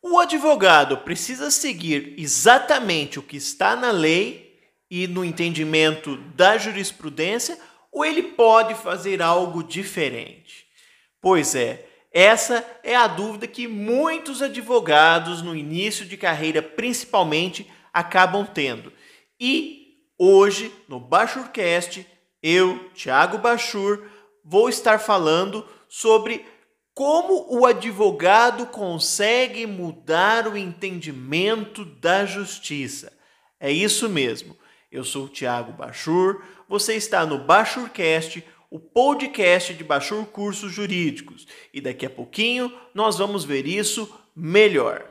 O advogado precisa seguir exatamente o que está na lei e no entendimento da jurisprudência ou ele pode fazer algo diferente? Pois é, essa é a dúvida que muitos advogados no início de carreira, principalmente, acabam tendo. E hoje, no Bachurcast, eu, Thiago Bachur, vou estar falando sobre como o advogado consegue mudar o entendimento da justiça. É isso mesmo. Eu sou o Thiago Bachur, você está no Bachurcast, o podcast de Bachur Cursos Jurídicos, e daqui a pouquinho nós vamos ver isso melhor.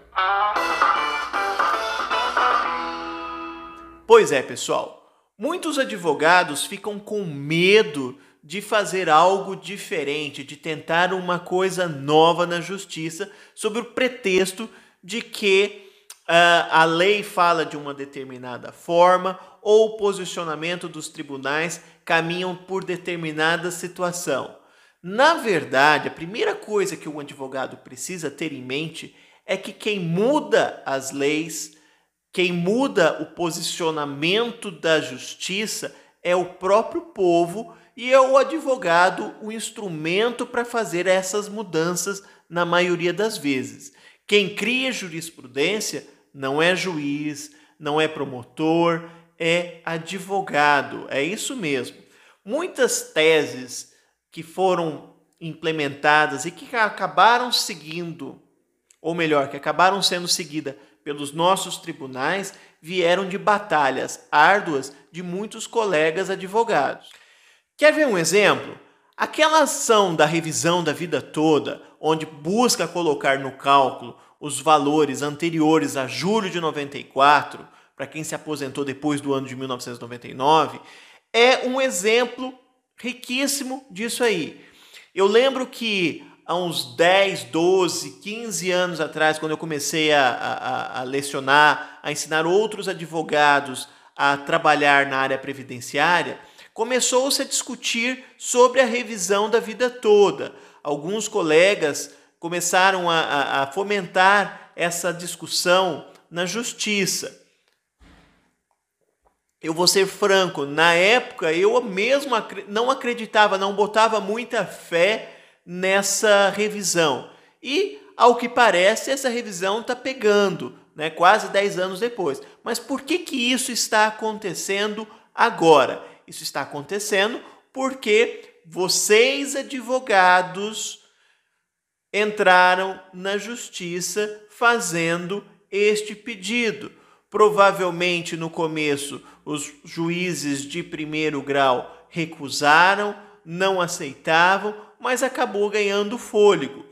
Pois é, pessoal, muitos advogados ficam com medo de fazer algo diferente, de tentar uma coisa nova na justiça, sob o pretexto de que uh, a lei fala de uma determinada forma ou o posicionamento dos tribunais caminham por determinada situação. Na verdade, a primeira coisa que um advogado precisa ter em mente é que quem muda as leis, quem muda o posicionamento da justiça é o próprio povo e é o advogado o instrumento para fazer essas mudanças na maioria das vezes. Quem cria jurisprudência não é juiz, não é promotor, é advogado. É isso mesmo. Muitas teses que foram implementadas e que acabaram seguindo, ou melhor, que acabaram sendo seguidas pelos nossos tribunais, vieram de batalhas árduas de muitos colegas advogados. Quer ver um exemplo? Aquela ação da revisão da vida toda, onde busca colocar no cálculo os valores anteriores a julho de 94, para quem se aposentou depois do ano de 1999, é um exemplo riquíssimo disso aí. Eu lembro que há uns 10, 12, 15 anos atrás, quando eu comecei a, a, a lecionar, a ensinar outros advogados a trabalhar na área previdenciária, começou-se a discutir sobre a revisão da vida toda. Alguns colegas começaram a, a, a fomentar essa discussão na justiça. Eu vou ser franco, na época eu mesmo não acreditava, não botava muita fé nessa revisão. E, ao que parece, essa revisão está pegando, né, quase 10 anos depois. Mas por que, que isso está acontecendo agora? Isso está acontecendo porque vocês, advogados, entraram na justiça fazendo este pedido. Provavelmente no começo os juízes de primeiro grau recusaram, não aceitavam, mas acabou ganhando fôlego.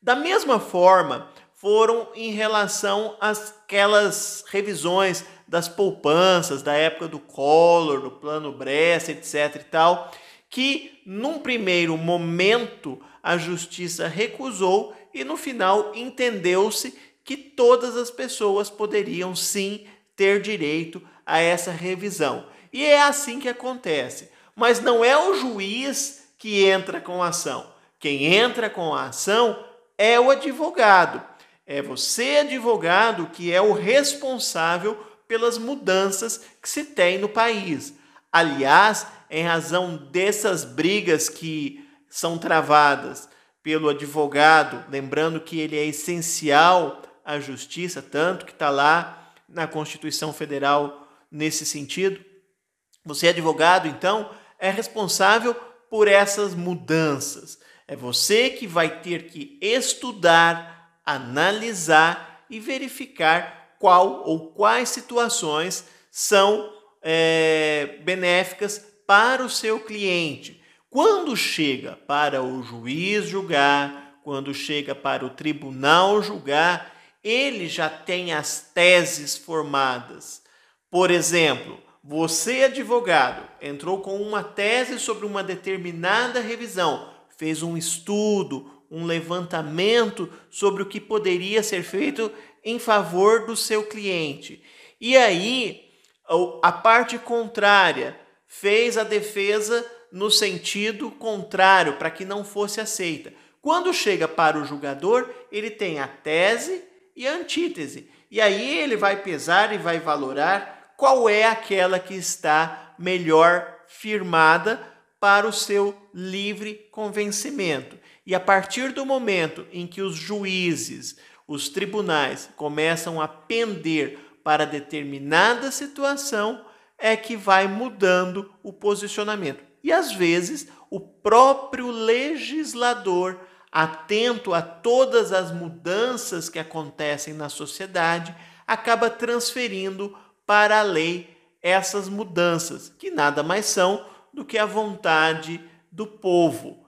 Da mesma forma, foram em relação àquelas revisões das poupanças da época do Collor, do plano Bressa, etc e tal, que num primeiro momento a justiça recusou e no final entendeu-se que todas as pessoas poderiam sim ter direito a essa revisão. E é assim que acontece. Mas não é o juiz que entra com a ação. Quem entra com a ação é o advogado. É você, advogado, que é o responsável pelas mudanças que se tem no país. Aliás, em razão dessas brigas que são travadas pelo advogado, lembrando que ele é essencial à justiça, tanto que está lá na Constituição Federal nesse sentido. Você, advogado, então, é responsável por essas mudanças. É você que vai ter que estudar, analisar e verificar qual ou quais situações são é, benéficas para o seu cliente. Quando chega para o juiz julgar, quando chega para o tribunal julgar, ele já tem as teses formadas. Por exemplo, você, advogado, entrou com uma tese sobre uma determinada revisão, fez um estudo, um levantamento sobre o que poderia ser feito em favor do seu cliente. E aí, a parte contrária fez a defesa no sentido contrário, para que não fosse aceita. Quando chega para o julgador, ele tem a tese e a antítese. E aí ele vai pesar e vai valorar qual é aquela que está melhor firmada para o seu livre convencimento. E a partir do momento em que os juízes, os tribunais começam a pender para determinada situação, é que vai mudando o posicionamento. E às vezes o próprio legislador, atento a todas as mudanças que acontecem na sociedade, acaba transferindo para a lei essas mudanças, que nada mais são do que a vontade do povo.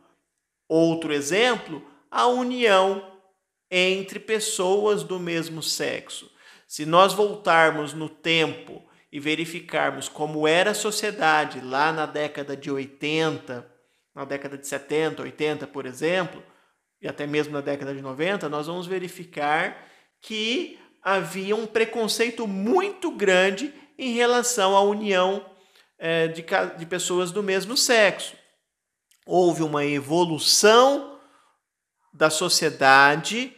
Outro exemplo, a união entre pessoas do mesmo sexo. Se nós voltarmos no tempo e verificarmos como era a sociedade lá na década de 80, na década de 70, 80, por exemplo, e até mesmo na década de 90, nós vamos verificar que havia um preconceito muito grande em relação à união é, de, de pessoas do mesmo sexo. Houve uma evolução da sociedade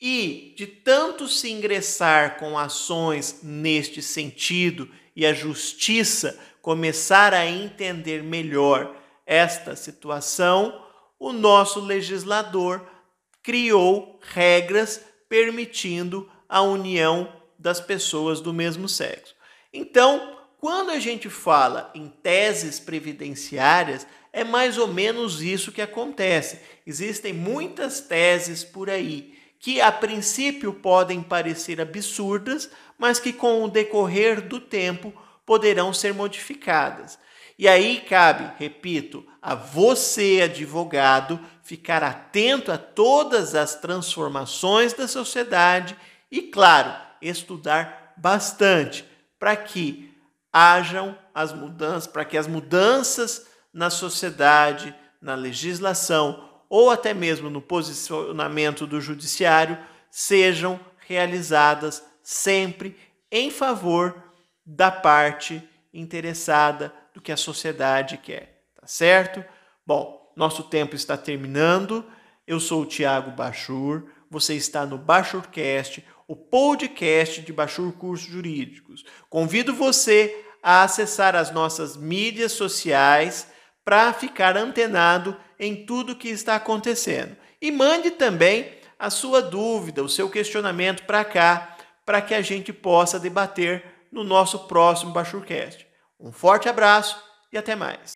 e de tanto se ingressar com ações neste sentido e a justiça começar a entender melhor esta situação, o nosso legislador criou regras permitindo a união das pessoas do mesmo sexo. Então, quando a gente fala em teses previdenciárias, é mais ou menos isso que acontece. Existem muitas teses por aí que a princípio podem parecer absurdas, mas que com o decorrer do tempo poderão ser modificadas. E aí cabe, repito, a você, advogado, ficar atento a todas as transformações da sociedade e, claro, estudar bastante para que hajam as mudanças, para que as mudanças na sociedade, na legislação ou até mesmo no posicionamento do judiciário sejam realizadas sempre em favor da parte interessada do que a sociedade quer, tá certo? Bom, nosso tempo está terminando. Eu sou o Tiago Bachur, você está no Bachurcast, o podcast de Bachur Cursos Jurídicos. Convido você a acessar as nossas mídias sociais para ficar antenado em tudo que está acontecendo. E mande também a sua dúvida, o seu questionamento para cá, para que a gente possa debater no nosso próximo Bachurcast. Um forte abraço e até mais.